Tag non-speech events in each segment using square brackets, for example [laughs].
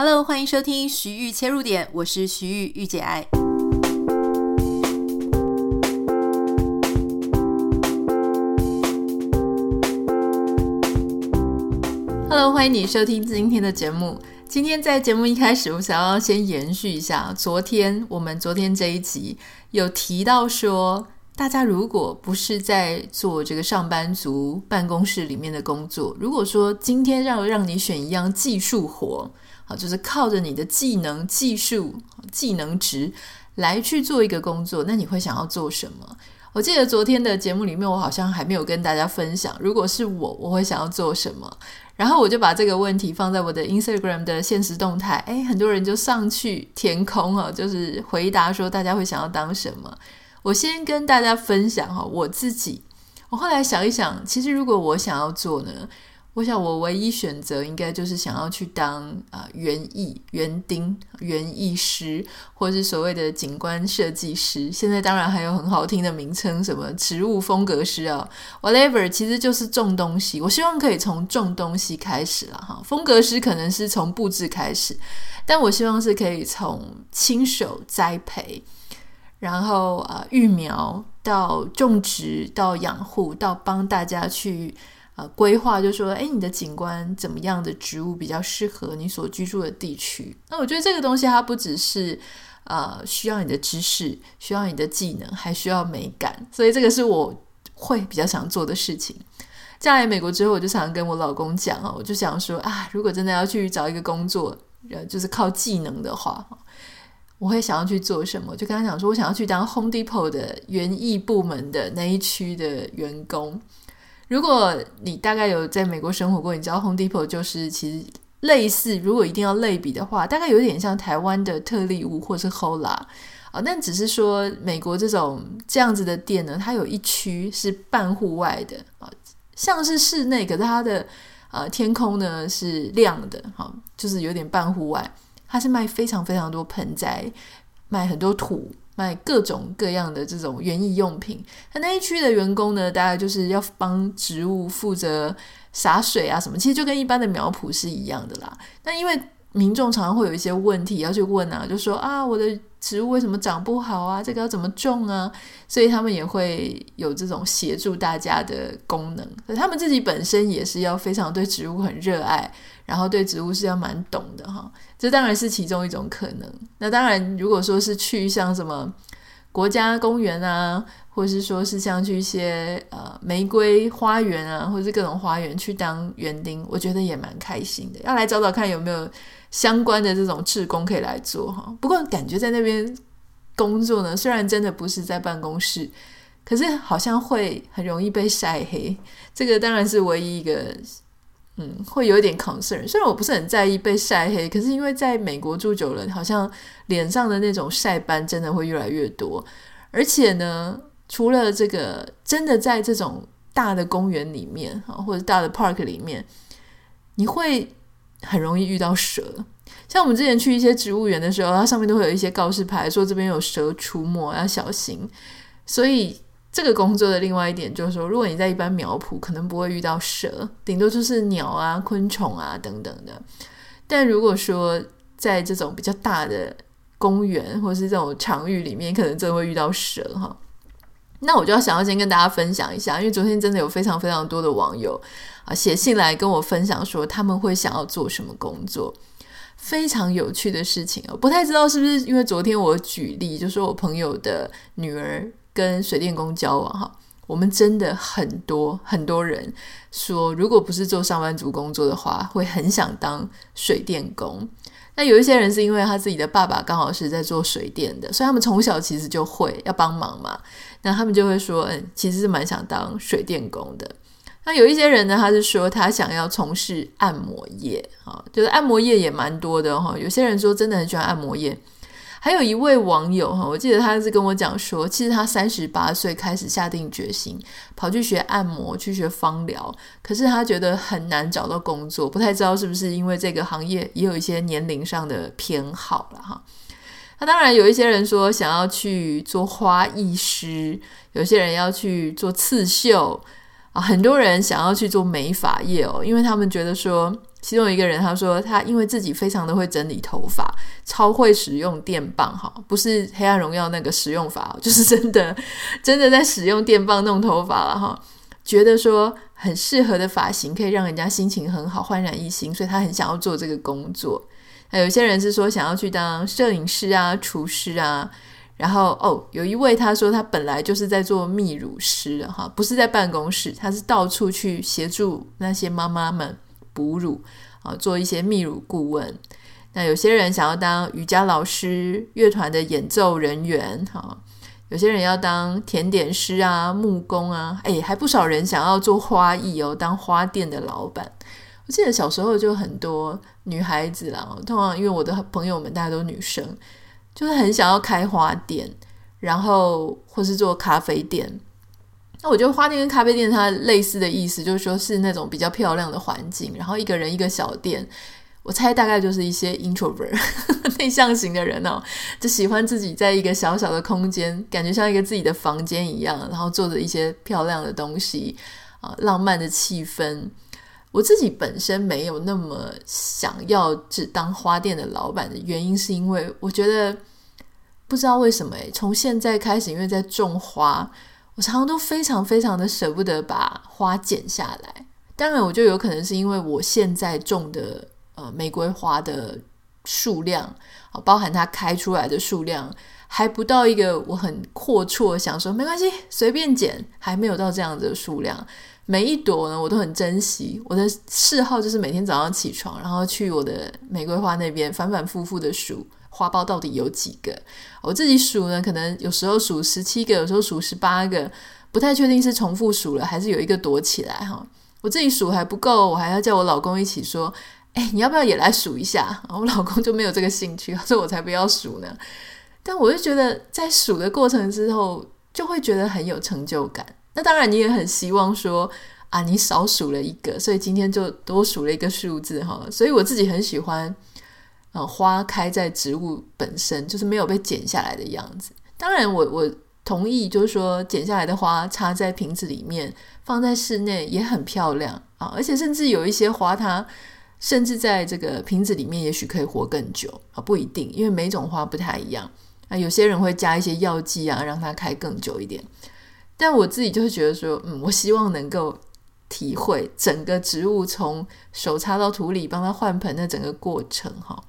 Hello，欢迎收听徐玉切入点，我是徐玉御姐爱。Hello，欢迎你收听今天的节目。今天在节目一开始，我想要先延续一下昨天我们昨天这一集有提到说，大家如果不是在做这个上班族办公室里面的工作，如果说今天要让你选一样技术活。啊，就是靠着你的技能、技术、技能值来去做一个工作，那你会想要做什么？我记得昨天的节目里面，我好像还没有跟大家分享，如果是我，我会想要做什么。然后我就把这个问题放在我的 Instagram 的现实动态，诶，很多人就上去填空啊，就是回答说大家会想要当什么。我先跟大家分享哈，我自己，我后来想一想，其实如果我想要做呢？我想，我唯一选择应该就是想要去当啊园艺、园丁、园艺师，或是所谓的景观设计师。现在当然还有很好听的名称，什么植物风格师啊，whatever，其实就是种东西。我希望可以从种东西开始了哈。风格师可能是从布置开始，但我希望是可以从亲手栽培，然后啊育苗到种植到养护，到帮大家去。呃，规划就说，诶，你的景观怎么样的植物比较适合你所居住的地区？那我觉得这个东西它不只是呃需要你的知识，需要你的技能，还需要美感。所以这个是我会比较想做的事情。嫁来美国之后，我就常常跟我老公讲啊，我就想说啊，如果真的要去找一个工作，呃，就是靠技能的话，我会想要去做什么？就跟他讲说，我想要去当 Home Depot 的园艺部门的那一区的员工。如果你大概有在美国生活过，你知道 Home Depot 就是其实类似，如果一定要类比的话，大概有点像台湾的特例屋或是 Hola 啊，但只是说美国这种这样子的店呢，它有一区是半户外的啊，像是室内，可是它的呃天空呢是亮的，哈，就是有点半户外，它是卖非常非常多盆栽，卖很多土。卖各种各样的这种园艺用品，他那一区的员工呢，大概就是要帮植物负责洒水啊什么，其实就跟一般的苗圃是一样的啦。那因为民众常常会有一些问题要去问啊，就说啊，我的植物为什么长不好啊？这个要怎么种啊？所以他们也会有这种协助大家的功能。可他们自己本身也是要非常对植物很热爱。然后对植物是要蛮懂的哈，这当然是其中一种可能。那当然，如果说是去像什么国家公园啊，或是说是像去一些呃玫瑰花园啊，或是各种花园去当园丁，我觉得也蛮开心的。要来找找看有没有相关的这种志工可以来做哈。不过感觉在那边工作呢，虽然真的不是在办公室，可是好像会很容易被晒黑。这个当然是唯一一个。嗯，会有一点 concern。虽然我不是很在意被晒黑，可是因为在美国住久了，好像脸上的那种晒斑真的会越来越多。而且呢，除了这个，真的在这种大的公园里面啊，或者大的 park 里面，你会很容易遇到蛇。像我们之前去一些植物园的时候，它上面都会有一些告示牌，说这边有蛇出没，要小心。所以。这个工作的另外一点就是说，如果你在一般苗圃，可能不会遇到蛇，顶多就是鸟啊、昆虫啊等等的。但如果说在这种比较大的公园或是这种场域里面，可能真的会遇到蛇哈。那我就要想要先跟大家分享一下，因为昨天真的有非常非常多的网友啊写信来跟我分享说他们会想要做什么工作，非常有趣的事情哦。不太知道是不是因为昨天我举例，就说我朋友的女儿。跟水电工交往哈，我们真的很多很多人说，如果不是做上班族工作的话，会很想当水电工。那有一些人是因为他自己的爸爸刚好是在做水电的，所以他们从小其实就会要帮忙嘛。那他们就会说，嗯，其实是蛮想当水电工的。那有一些人呢，他是说他想要从事按摩业，哈，就是按摩业也蛮多的哈。有些人说真的很喜欢按摩业。还有一位网友哈，我记得他是跟我讲说，其实他三十八岁开始下定决心跑去学按摩，去学芳疗，可是他觉得很难找到工作，不太知道是不是因为这个行业也有一些年龄上的偏好了哈。那当然有一些人说想要去做花艺师，有些人要去做刺绣啊，很多人想要去做美发业哦，因为他们觉得说其中一个人他说他因为自己非常的会整理头发，超会使用电棒哈，不是黑暗荣耀那个使用法，[laughs] 就是真的真的在使用电棒弄头发了哈。觉得说很适合的发型可以让人家心情很好，焕然一新，所以他很想要做这个工作。还有些人是说想要去当摄影师啊、厨师啊。然后哦，有一位他说他本来就是在做泌乳师的哈，不是在办公室，他是到处去协助那些妈妈们哺乳啊，做一些泌乳顾问。那有些人想要当瑜伽老师、乐团的演奏人员哈。有些人要当甜点师啊、木工啊，哎，还不少人想要做花艺哦，当花店的老板。我记得小时候就很多女孩子啦，通常因为我的朋友们大家都女生，就是很想要开花店，然后或是做咖啡店。那我觉得花店跟咖啡店它类似的意思，就是说是那种比较漂亮的环境，然后一个人一个小店。我猜大概就是一些 introvert 内向型的人哦，就喜欢自己在一个小小的空间，感觉像一个自己的房间一样，然后做着一些漂亮的东西啊，浪漫的气氛。我自己本身没有那么想要只当花店的老板的原因，是因为我觉得不知道为什么诶，从现在开始，因为在种花，我常常都非常非常的舍不得把花剪下来。当然，我就有可能是因为我现在种的。呃，玫瑰花的数量，包含它开出来的数量，还不到一个我很阔绰想说没关系，随便剪，还没有到这样的数量。每一朵呢，我都很珍惜。我的嗜好就是每天早上起床，然后去我的玫瑰花那边反反复复的数花苞到底有几个。我自己数呢，可能有时候数十七个，有时候数十八个，不太确定是重复数了，还是有一个躲起来哈。我自己数还不够，我还要叫我老公一起说。哎，你要不要也来数一下？[laughs] 我老公就没有这个兴趣，所以我才不要数呢。但我就觉得，在数的过程之后，就会觉得很有成就感。那当然，你也很希望说啊，你少数了一个，所以今天就多数了一个数字哈。所以我自己很喜欢，花开在植物本身，就是没有被剪下来的样子。当然我，我我同意，就是说剪下来的花插在瓶子里面，放在室内也很漂亮啊。而且甚至有一些花它。甚至在这个瓶子里面，也许可以活更久啊，不一定，因为每种花不太一样啊。有些人会加一些药剂啊，让它开更久一点。但我自己就是觉得说，嗯，我希望能够体会整个植物从手插到土里，帮它换盆的整个过程哈。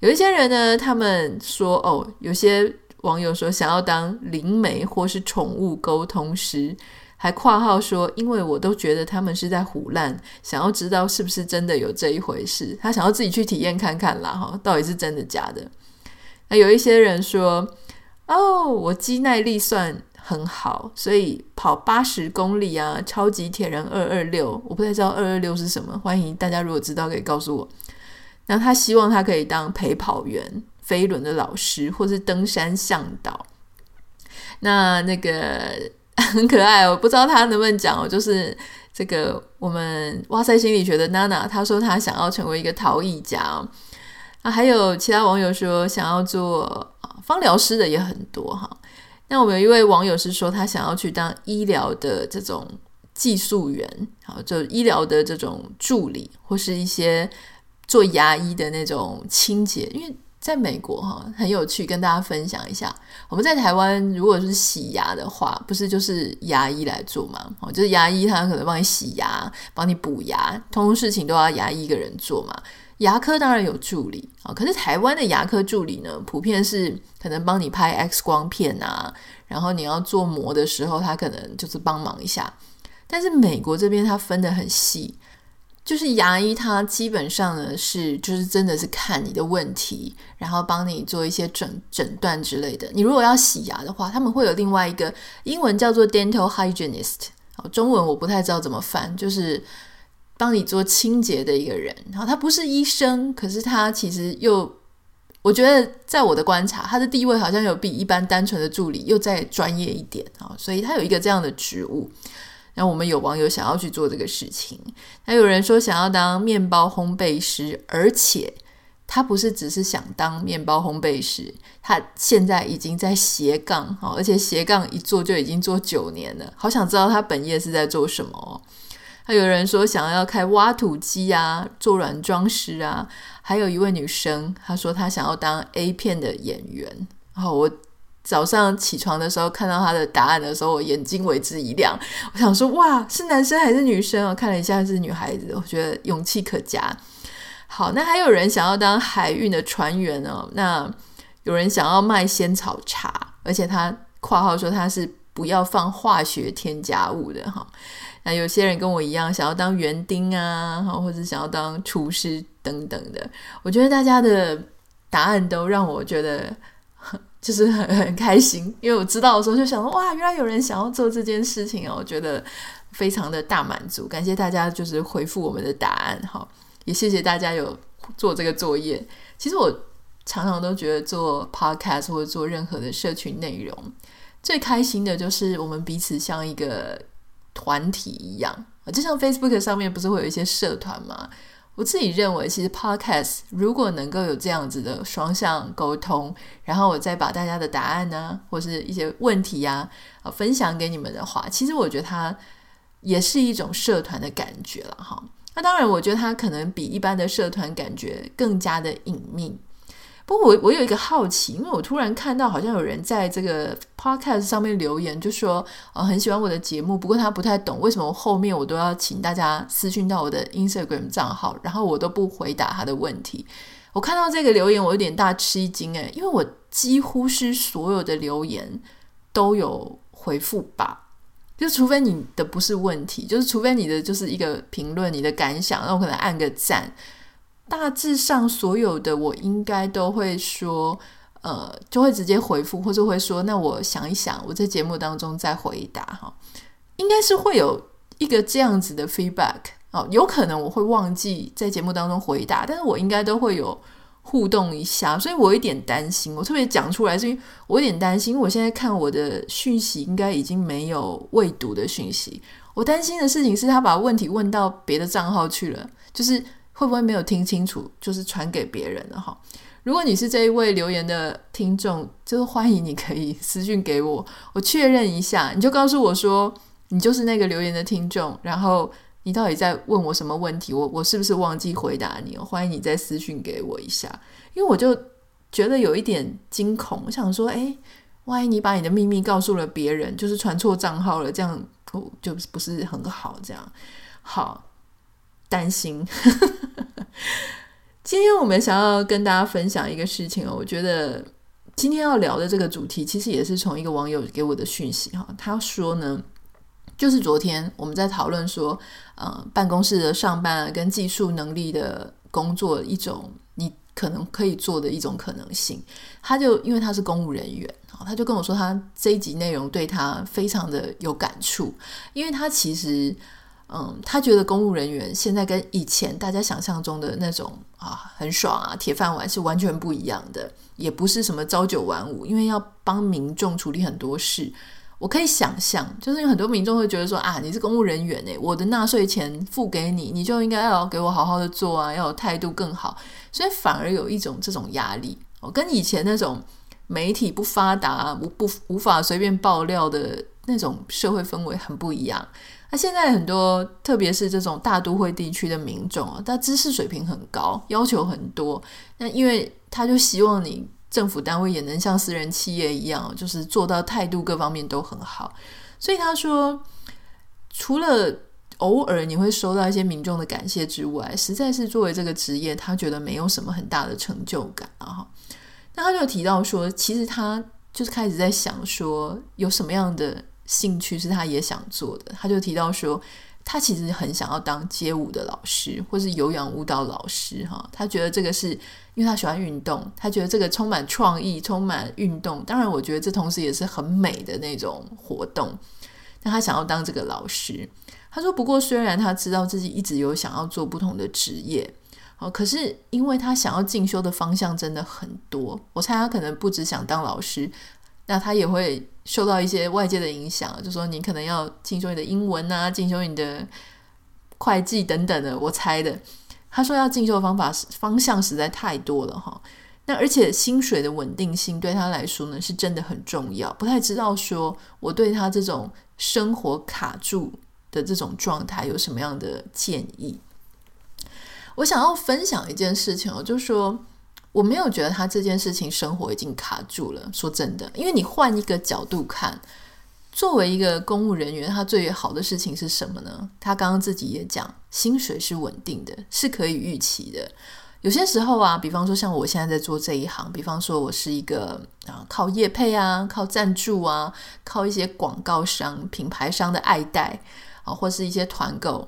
有一些人呢，他们说哦，有些网友说想要当灵媒或是宠物沟通师。还括号说，因为我都觉得他们是在唬烂，想要知道是不是真的有这一回事，他想要自己去体验看看啦，哈，到底是真的假的？那有一些人说，哦，我肌耐力算很好，所以跑八十公里啊，超级铁人二二六，我不太知道二二六是什么，欢迎大家如果知道可以告诉我。那他希望他可以当陪跑员、飞轮的老师，或是登山向导。那那个。[laughs] 很可爱，我不知道他能不能讲哦。就是这个我们哇塞心理学的娜娜，她说她想要成为一个陶艺家啊。还有其他网友说想要做芳疗师的也很多哈。那我们有一位网友是说他想要去当医疗的这种技术员，好，就医疗的这种助理，或是一些做牙医的那种清洁，因为。在美国哈，很有趣，跟大家分享一下。我们在台湾，如果是洗牙的话，不是就是牙医来做嘛？哦，就是牙医他可能帮你洗牙，帮你补牙，通通事情都要牙医一个人做嘛。牙科当然有助理啊，可是台湾的牙科助理呢，普遍是可能帮你拍 X 光片啊，然后你要做模的时候，他可能就是帮忙一下。但是美国这边他分得很细。就是牙医，他基本上呢是就是真的是看你的问题，然后帮你做一些诊诊断之类的。你如果要洗牙的话，他们会有另外一个英文叫做 dental hygienist，中文我不太知道怎么翻，就是帮你做清洁的一个人。然后他不是医生，可是他其实又，我觉得在我的观察，他的地位好像有比一般单纯的助理又再专业一点啊，所以他有一个这样的职务。那我们有网友想要去做这个事情，那有人说想要当面包烘焙师，而且他不是只是想当面包烘焙师，他现在已经在斜杠哈，而且斜杠一做就已经做九年了。好想知道他本业是在做什么哦。还有人说想要开挖土机啊，做软装师啊。还有一位女生，她说她想要当 A 片的演员。然后我早上起床的时候看到他的答案的时候，我眼睛为之一亮。我想说，哇，是男生还是女生？我看了一下是女孩子，我觉得勇气可嘉。好，那还有人想要当海运的船员哦。那有人想要卖仙草茶，而且他括号说他是不要放化学添加物的哈。那有些人跟我一样，想要当园丁啊，或者想要当厨师等等的。我觉得大家的答案都让我觉得就是很 [laughs] 很开心，因为我知道的时候就想说，哇，原来有人想要做这件事情哦，我觉得非常的大满足。感谢大家就是回复我们的答案哈，也谢谢大家有做这个作业。其实我常常都觉得做 podcast 或者做任何的社群内容，最开心的就是我们彼此像一个。团体一样，就像 Facebook 上面不是会有一些社团吗？我自己认为，其实 Podcast 如果能够有这样子的双向沟通，然后我再把大家的答案呢，或是一些问题呀，啊，分享给你们的话，其实我觉得它也是一种社团的感觉了哈。那当然，我觉得它可能比一般的社团感觉更加的隐秘。不过我我有一个好奇，因为我突然看到好像有人在这个 podcast 上面留言，就说呃很喜欢我的节目，不过他不太懂为什么后面我都要请大家私讯到我的 Instagram 账号，然后我都不回答他的问题。我看到这个留言，我有点大吃一惊诶，因为我几乎是所有的留言都有回复吧，就除非你的不是问题，就是除非你的就是一个评论，你的感想，那我可能按个赞。大致上所有的我应该都会说，呃，就会直接回复，或者会说，那我想一想，我在节目当中再回答哈，应该是会有一个这样子的 feedback 哦，有可能我会忘记在节目当中回答，但是我应该都会有互动一下，所以我有点担心，我特别讲出来，是因为我有点担心，因为我现在看我的讯息应该已经没有未读的讯息，我担心的事情是他把问题问到别的账号去了，就是。会不会没有听清楚？就是传给别人了哈。如果你是这一位留言的听众，就是欢迎你可以私讯给我，我确认一下，你就告诉我说你就是那个留言的听众，然后你到底在问我什么问题？我我是不是忘记回答你？欢迎你再私讯给我一下，因为我就觉得有一点惊恐，我想说，哎，万一你把你的秘密告诉了别人，就是传错账号了，这样就不是很好，这样好。担心。[laughs] 今天我们想要跟大家分享一个事情哦，我觉得今天要聊的这个主题，其实也是从一个网友给我的讯息哈。他说呢，就是昨天我们在讨论说，呃，办公室的上班跟技术能力的工作一种你可能可以做的一种可能性。他就因为他是公务人员，他就跟我说，他这一集内容对他非常的有感触，因为他其实。嗯，他觉得公务人员现在跟以前大家想象中的那种啊很爽啊铁饭碗是完全不一样的，也不是什么朝九晚五，因为要帮民众处理很多事。我可以想象，就是有很多民众会觉得说啊，你是公务人员诶，我的纳税钱付给你，你就应该要给我好好的做啊，要有态度更好，所以反而有一种这种压力。我跟以前那种媒体不发达、无不无法随便爆料的那种社会氛围很不一样。那现在很多，特别是这种大都会地区的民众啊，他知识水平很高，要求很多。那因为他就希望你政府单位也能像私人企业一样，就是做到态度各方面都很好。所以他说，除了偶尔你会收到一些民众的感谢之外，实在是作为这个职业，他觉得没有什么很大的成就感啊。那他就提到说，其实他就是开始在想说，有什么样的。兴趣是他也想做的，他就提到说，他其实很想要当街舞的老师，或是有氧舞蹈老师哈。他觉得这个是因为他喜欢运动，他觉得这个充满创意、充满运动。当然，我觉得这同时也是很美的那种活动。但他想要当这个老师，他说，不过虽然他知道自己一直有想要做不同的职业，哦，可是因为他想要进修的方向真的很多，我猜他可能不只想当老师。那他也会受到一些外界的影响，就说你可能要进修你的英文啊，进修你的会计等等的。我猜的，他说要进修的方法方向实在太多了哈。那而且薪水的稳定性对他来说呢，是真的很重要。不太知道说我对他这种生活卡住的这种状态有什么样的建议？我想要分享一件事情哦，就说我没有觉得他这件事情生活已经卡住了。说真的，因为你换一个角度看，作为一个公务人员，他最好的事情是什么呢？他刚刚自己也讲，薪水是稳定的，是可以预期的。有些时候啊，比方说像我现在在做这一行，比方说我是一个啊靠业配啊、靠赞助啊、靠一些广告商、品牌商的爱戴啊，或是一些团购，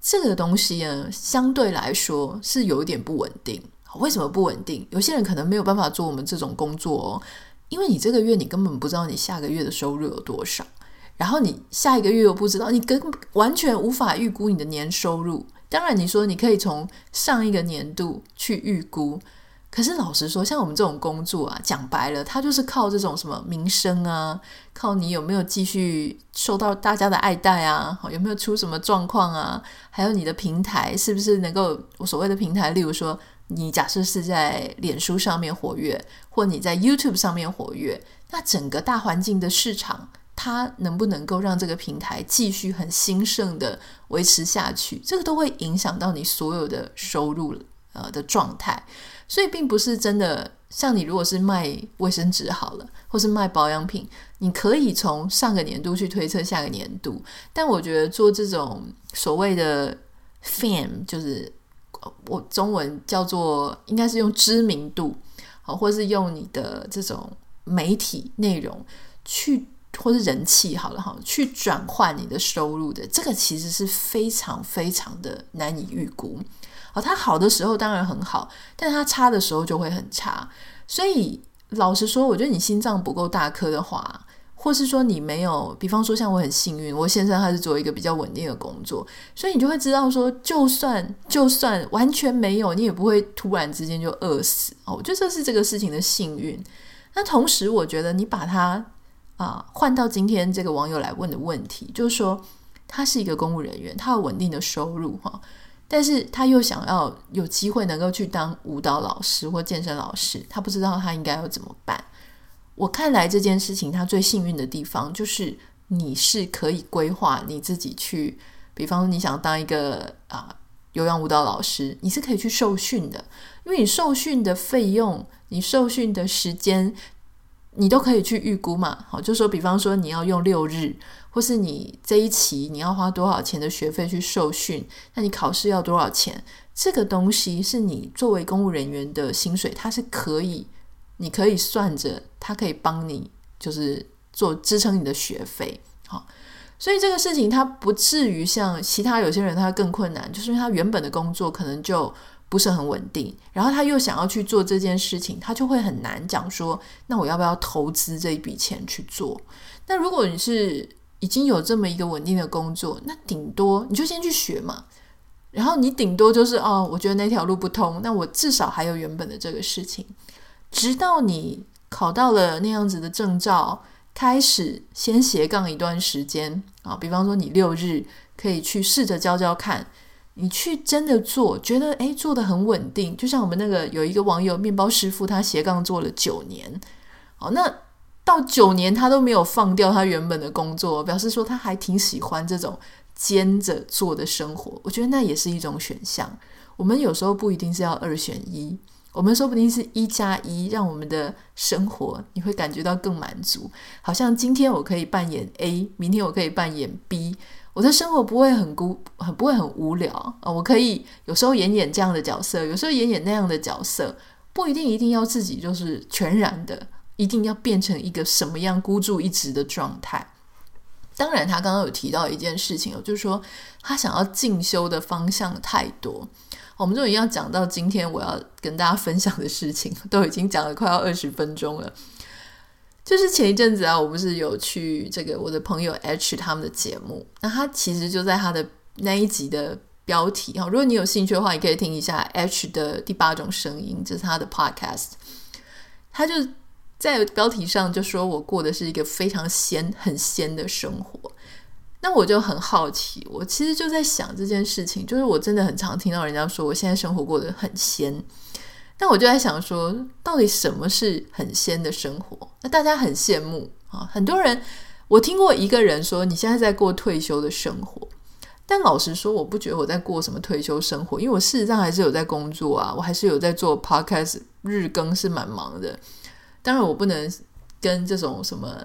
这个东西呢，相对来说是有一点不稳定。为什么不稳定？有些人可能没有办法做我们这种工作哦，因为你这个月你根本不知道你下个月的收入有多少，然后你下一个月又不知道，你根完全无法预估你的年收入。当然，你说你可以从上一个年度去预估，可是老实说，像我们这种工作啊，讲白了，它就是靠这种什么名声啊，靠你有没有继续受到大家的爱戴啊，有没有出什么状况啊，还有你的平台是不是能够，所谓的平台，例如说，你假设是在脸书上面活跃，或你在 YouTube 上面活跃，那整个大环境的市场。它能不能够让这个平台继续很兴盛的维持下去？这个都会影响到你所有的收入呃的状态。所以并不是真的像你如果是卖卫生纸好了，或是卖保养品，你可以从上个年度去推测下个年度。但我觉得做这种所谓的 fame，就是我中文叫做应该是用知名度，好，或是用你的这种媒体内容去。或是人气好了哈，去转换你的收入的，这个其实是非常非常的难以预估。好，它好的时候当然很好，但它差的时候就会很差。所以老实说，我觉得你心脏不够大颗的话，或是说你没有，比方说像我很幸运，我先生他是做一个比较稳定的工作，所以你就会知道说，就算就算完全没有，你也不会突然之间就饿死。哦，我觉得这是这个事情的幸运。那同时，我觉得你把它。啊，换到今天这个网友来问的问题，就是说他是一个公务人员，他有稳定的收入哈，但是他又想要有机会能够去当舞蹈老师或健身老师，他不知道他应该要怎么办。我看来这件事情，他最幸运的地方就是你是可以规划你自己去，比方说你想当一个啊有氧舞蹈老师，你是可以去受训的，因为你受训的费用，你受训的时间。你都可以去预估嘛，好，就说比方说你要用六日，或是你这一期你要花多少钱的学费去受训，那你考试要多少钱？这个东西是你作为公务人员的薪水，它是可以，你可以算着，他可以帮你就是做支撑你的学费，好，所以这个事情它不至于像其他有些人他更困难，就是因为他原本的工作可能就。不是很稳定，然后他又想要去做这件事情，他就会很难讲说，那我要不要投资这一笔钱去做？那如果你是已经有这么一个稳定的工作，那顶多你就先去学嘛，然后你顶多就是哦，我觉得那条路不通，那我至少还有原本的这个事情，直到你考到了那样子的证照，开始先斜杠一段时间啊，比方说你六日可以去试着教教看。你去真的做，觉得诶做得很稳定，就像我们那个有一个网友面包师傅，他斜杠做了九年，哦，那到九年他都没有放掉他原本的工作，表示说他还挺喜欢这种兼着做的生活。我觉得那也是一种选项。我们有时候不一定是要二选一，我们说不定是一加一，让我们的生活你会感觉到更满足。好像今天我可以扮演 A，明天我可以扮演 B。我的生活不会很孤，很不会很无聊啊！我可以有时候演演这样的角色，有时候演演那样的角色，不一定一定要自己就是全然的，一定要变成一个什么样孤注一掷的状态。当然，他刚刚有提到一件事情，就是说他想要进修的方向太多。我们终于要讲到今天我要跟大家分享的事情，都已经讲了快要二十分钟了。就是前一阵子啊，我不是有去这个我的朋友 H 他们的节目，那他其实就在他的那一集的标题哈，如果你有兴趣的话，你可以听一下 H 的第八种声音，这是他的 Podcast。他就在标题上就说我过的是一个非常闲、很闲的生活，那我就很好奇，我其实就在想这件事情，就是我真的很常听到人家说我现在生活过得很闲。那我就在想说，到底什么是很闲的生活？那大家很羡慕啊，很多人，我听过一个人说，你现在在过退休的生活。但老实说，我不觉得我在过什么退休生活，因为我事实上还是有在工作啊，我还是有在做 podcast，日更是蛮忙的。当然，我不能跟这种什么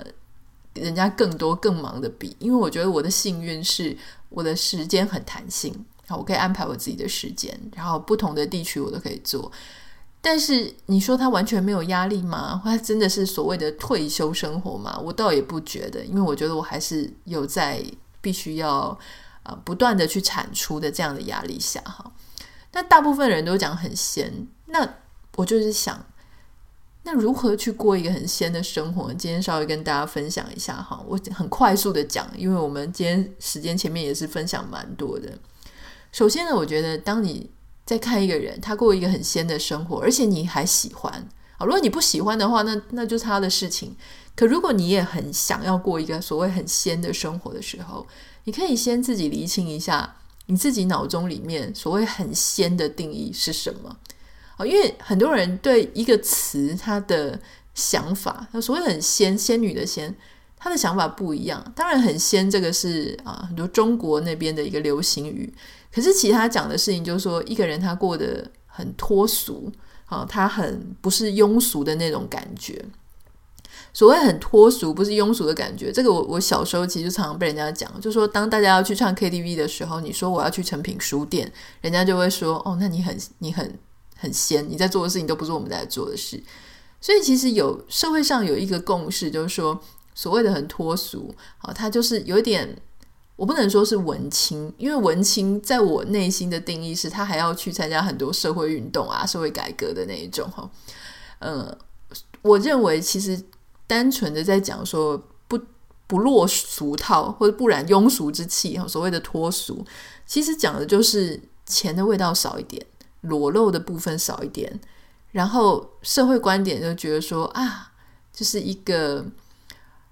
人家更多更忙的比，因为我觉得我的幸运是我的时间很弹性，好我可以安排我自己的时间，然后不同的地区我都可以做。但是你说他完全没有压力吗？他真的是所谓的退休生活吗？我倒也不觉得，因为我觉得我还是有在必须要啊不断的去产出的这样的压力下哈。那大部分人都讲很闲，那我就是想，那如何去过一个很仙的生活？今天稍微跟大家分享一下哈，我很快速的讲，因为我们今天时间前面也是分享蛮多的。首先呢，我觉得当你在看一个人，他过一个很仙的生活，而且你还喜欢啊。如果你不喜欢的话，那那就是他的事情。可如果你也很想要过一个所谓很仙的生活的时候，你可以先自己厘清一下你自己脑中里面所谓很仙的定义是什么啊。因为很多人对一个词他的想法，所谓很仙仙女的仙，他的想法不一样。当然，很仙这个是啊，很多中国那边的一个流行语。可是其他讲的事情，就是说一个人他过得很脱俗啊，他很不是庸俗的那种感觉。所谓很脱俗，不是庸俗的感觉。这个我我小时候其实常常被人家讲，就是说当大家要去唱 KTV 的时候，你说我要去诚品书店，人家就会说哦，那你很你很很仙，你在做的事情都不是我们在做的事。所以其实有社会上有一个共识，就是说所谓的很脱俗啊，他就是有一点。我不能说是文青，因为文青在我内心的定义是他还要去参加很多社会运动啊、社会改革的那一种哈。呃，我认为其实单纯的在讲说不不落俗套或者不染庸俗之气哈，所谓的脱俗，其实讲的就是钱的味道少一点，裸露的部分少一点，然后社会观点就觉得说啊，就是一个。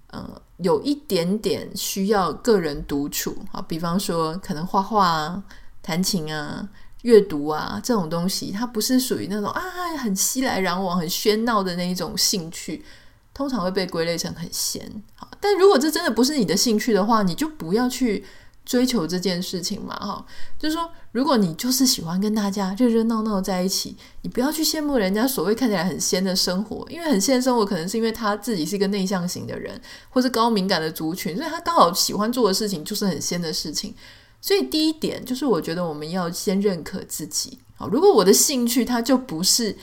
呃，有一点点需要个人独处啊，比方说可能画画啊、弹琴啊、阅读啊这种东西，它不是属于那种啊很熙来攘往、很喧闹的那一种兴趣，通常会被归类成很闲。好，但如果这真的不是你的兴趣的话，你就不要去。追求这件事情嘛，哈，就是说，如果你就是喜欢跟大家热热闹闹在一起，你不要去羡慕人家所谓看起来很仙的生活，因为很仙的生活可能是因为他自己是一个内向型的人，或是高敏感的族群，所以他刚好喜欢做的事情就是很仙的事情。所以第一点就是，我觉得我们要先认可自己。好，如果我的兴趣它就不是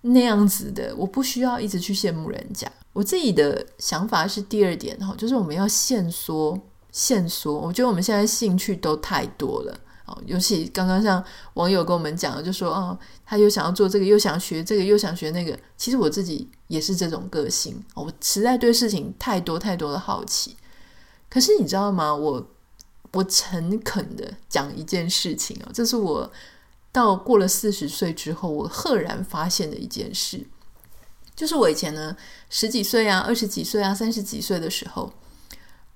那样子的，我不需要一直去羡慕人家。我自己的想法是第二点哈，就是我们要限缩。线索，我觉得我们现在兴趣都太多了哦，尤其刚刚像网友跟我们讲的，就说哦，他又想要做这个，又想学这个，又想学那个。其实我自己也是这种个性，我实在对事情太多太多的好奇。可是你知道吗？我我诚恳的讲一件事情哦，这是我到过了四十岁之后，我赫然发现的一件事，就是我以前呢，十几岁啊，二十几岁啊，三十几岁的时候。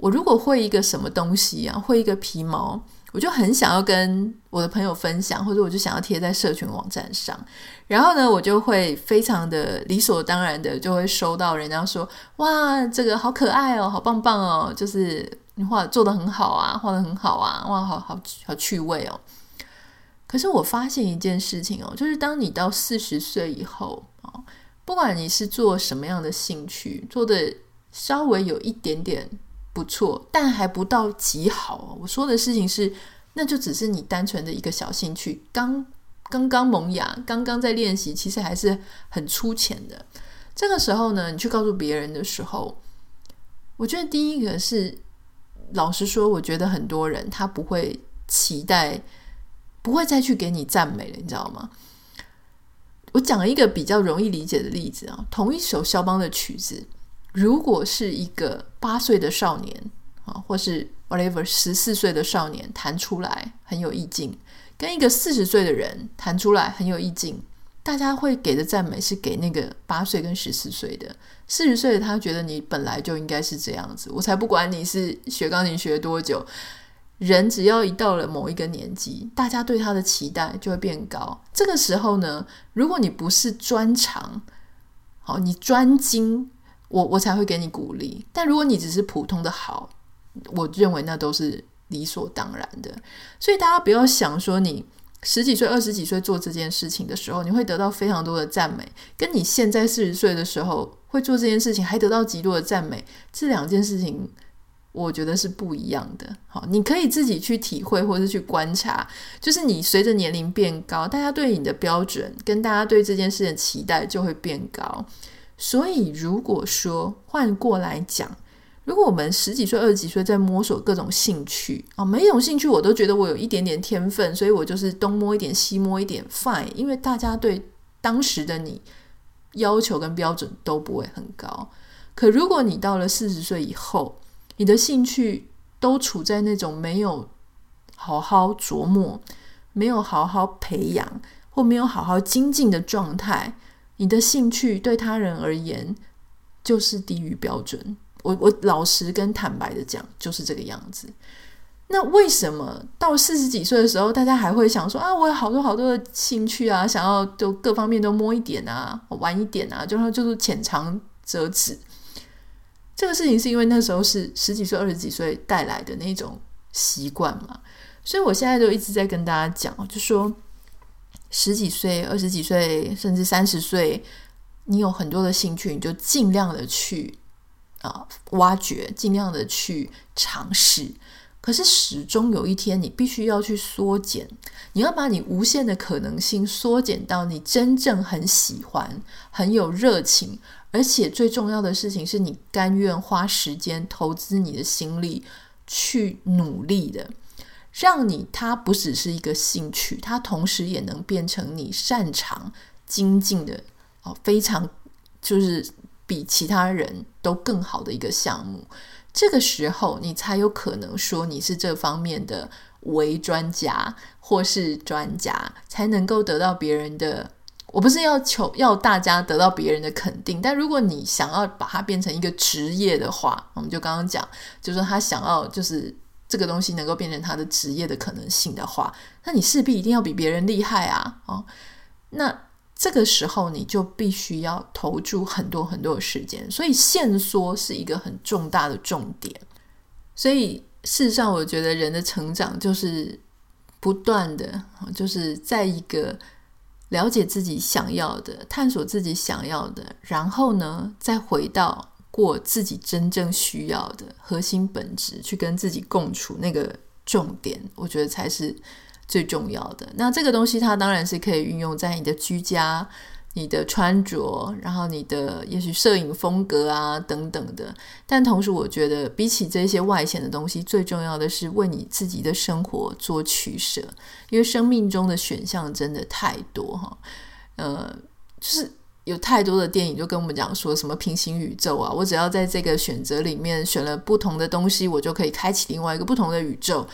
我如果会一个什么东西啊，会一个皮毛，我就很想要跟我的朋友分享，或者我就想要贴在社群网站上。然后呢，我就会非常的理所当然的就会收到人家说：“哇，这个好可爱哦，好棒棒哦，就是你画做得很好啊，画得很好啊，哇，好好好趣味哦。”可是我发现一件事情哦，就是当你到四十岁以后啊，不管你是做什么样的兴趣，做的稍微有一点点。不错，但还不到极好。我说的事情是，那就只是你单纯的一个小兴趣，刚刚刚萌芽，刚刚在练习，其实还是很粗浅的。这个时候呢，你去告诉别人的时候，我觉得第一个是，老实说，我觉得很多人他不会期待，不会再去给你赞美了，你知道吗？我讲一个比较容易理解的例子啊，同一首肖邦的曲子。如果是一个八岁的少年啊，或是 whatever 十四岁的少年弹出来很有意境，跟一个四十岁的人弹出来很有意境，大家会给的赞美是给那个八岁跟十四岁的，四十岁的他觉得你本来就应该是这样子，我才不管你是学钢琴学多久，人只要一到了某一个年纪，大家对他的期待就会变高。这个时候呢，如果你不是专长，好，你专精。我我才会给你鼓励，但如果你只是普通的好，我认为那都是理所当然的。所以大家不要想说你十几岁、二十几岁做这件事情的时候，你会得到非常多的赞美，跟你现在四十岁的时候会做这件事情还得到极多的赞美，这两件事情。我觉得是不一样的，好，你可以自己去体会或者去观察，就是你随着年龄变高，大家对你的标准跟大家对这件事的期待就会变高。所以如果说换过来讲，如果我们十几岁、二十几岁在摸索各种兴趣啊，每一种兴趣我都觉得我有一点点天分，所以我就是东摸一点，西摸一点，fine，因为大家对当时的你要求跟标准都不会很高。可如果你到了四十岁以后，你的兴趣都处在那种没有好好琢磨、没有好好培养或没有好好精进的状态，你的兴趣对他人而言就是低于标准。我我老实跟坦白的讲，就是这个样子。那为什么到四十几岁的时候，大家还会想说啊，我有好多好多的兴趣啊，想要就各方面都摸一点啊，玩一点啊，就说就是浅尝辄止。这个事情是因为那时候是十几岁、二十几岁带来的那种习惯嘛，所以我现在就一直在跟大家讲，就说十几岁、二十几岁，甚至三十岁，你有很多的兴趣，你就尽量的去啊挖掘，尽量的去尝试。可是始终有一天，你必须要去缩减，你要把你无限的可能性缩减到你真正很喜欢、很有热情。而且最重要的事情是你甘愿花时间投资你的心力去努力的，让你它不只是一个兴趣，它同时也能变成你擅长精进的哦，非常就是比其他人都更好的一个项目。这个时候你才有可能说你是这方面的为专家或是专家，才能够得到别人的。我不是要求要大家得到别人的肯定，但如果你想要把它变成一个职业的话，我们就刚刚讲，就是说他想要就是这个东西能够变成他的职业的可能性的话，那你势必一定要比别人厉害啊！哦，那这个时候你就必须要投注很多很多的时间，所以限缩是一个很重大的重点。所以事实上，我觉得人的成长就是不断的，就是在一个。了解自己想要的，探索自己想要的，然后呢，再回到过自己真正需要的核心本质，去跟自己共处那个重点，我觉得才是最重要的。那这个东西，它当然是可以运用在你的居家。你的穿着，然后你的也许摄影风格啊等等的，但同时我觉得比起这些外显的东西，最重要的是为你自己的生活做取舍，因为生命中的选项真的太多哈，呃，就是有太多的电影就跟我们讲说什么平行宇宙啊，我只要在这个选择里面选了不同的东西，我就可以开启另外一个不同的宇宙。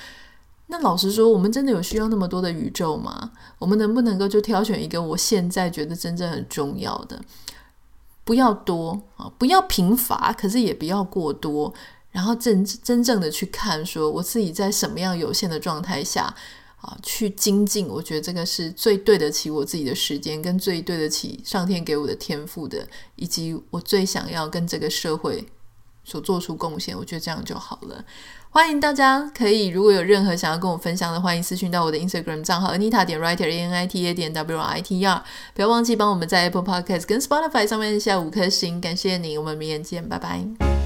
那老实说，我们真的有需要那么多的宇宙吗？我们能不能够就挑选一个我现在觉得真正很重要的？不要多啊，不要贫乏，可是也不要过多。然后真真正的去看，说我自己在什么样有限的状态下啊，去精进。我觉得这个是最对得起我自己的时间，跟最对得起上天给我的天赋的，以及我最想要跟这个社会所做出贡献。我觉得这样就好了。欢迎大家可以，如果有任何想要跟我分享的，欢迎私讯到我的 Instagram 账号 Anita 点 Writer A N I T A 点 W R I T R。不要忘记帮我们在 Apple Podcast 跟 Spotify 上面下五颗星，感谢你。我们明天见，拜拜。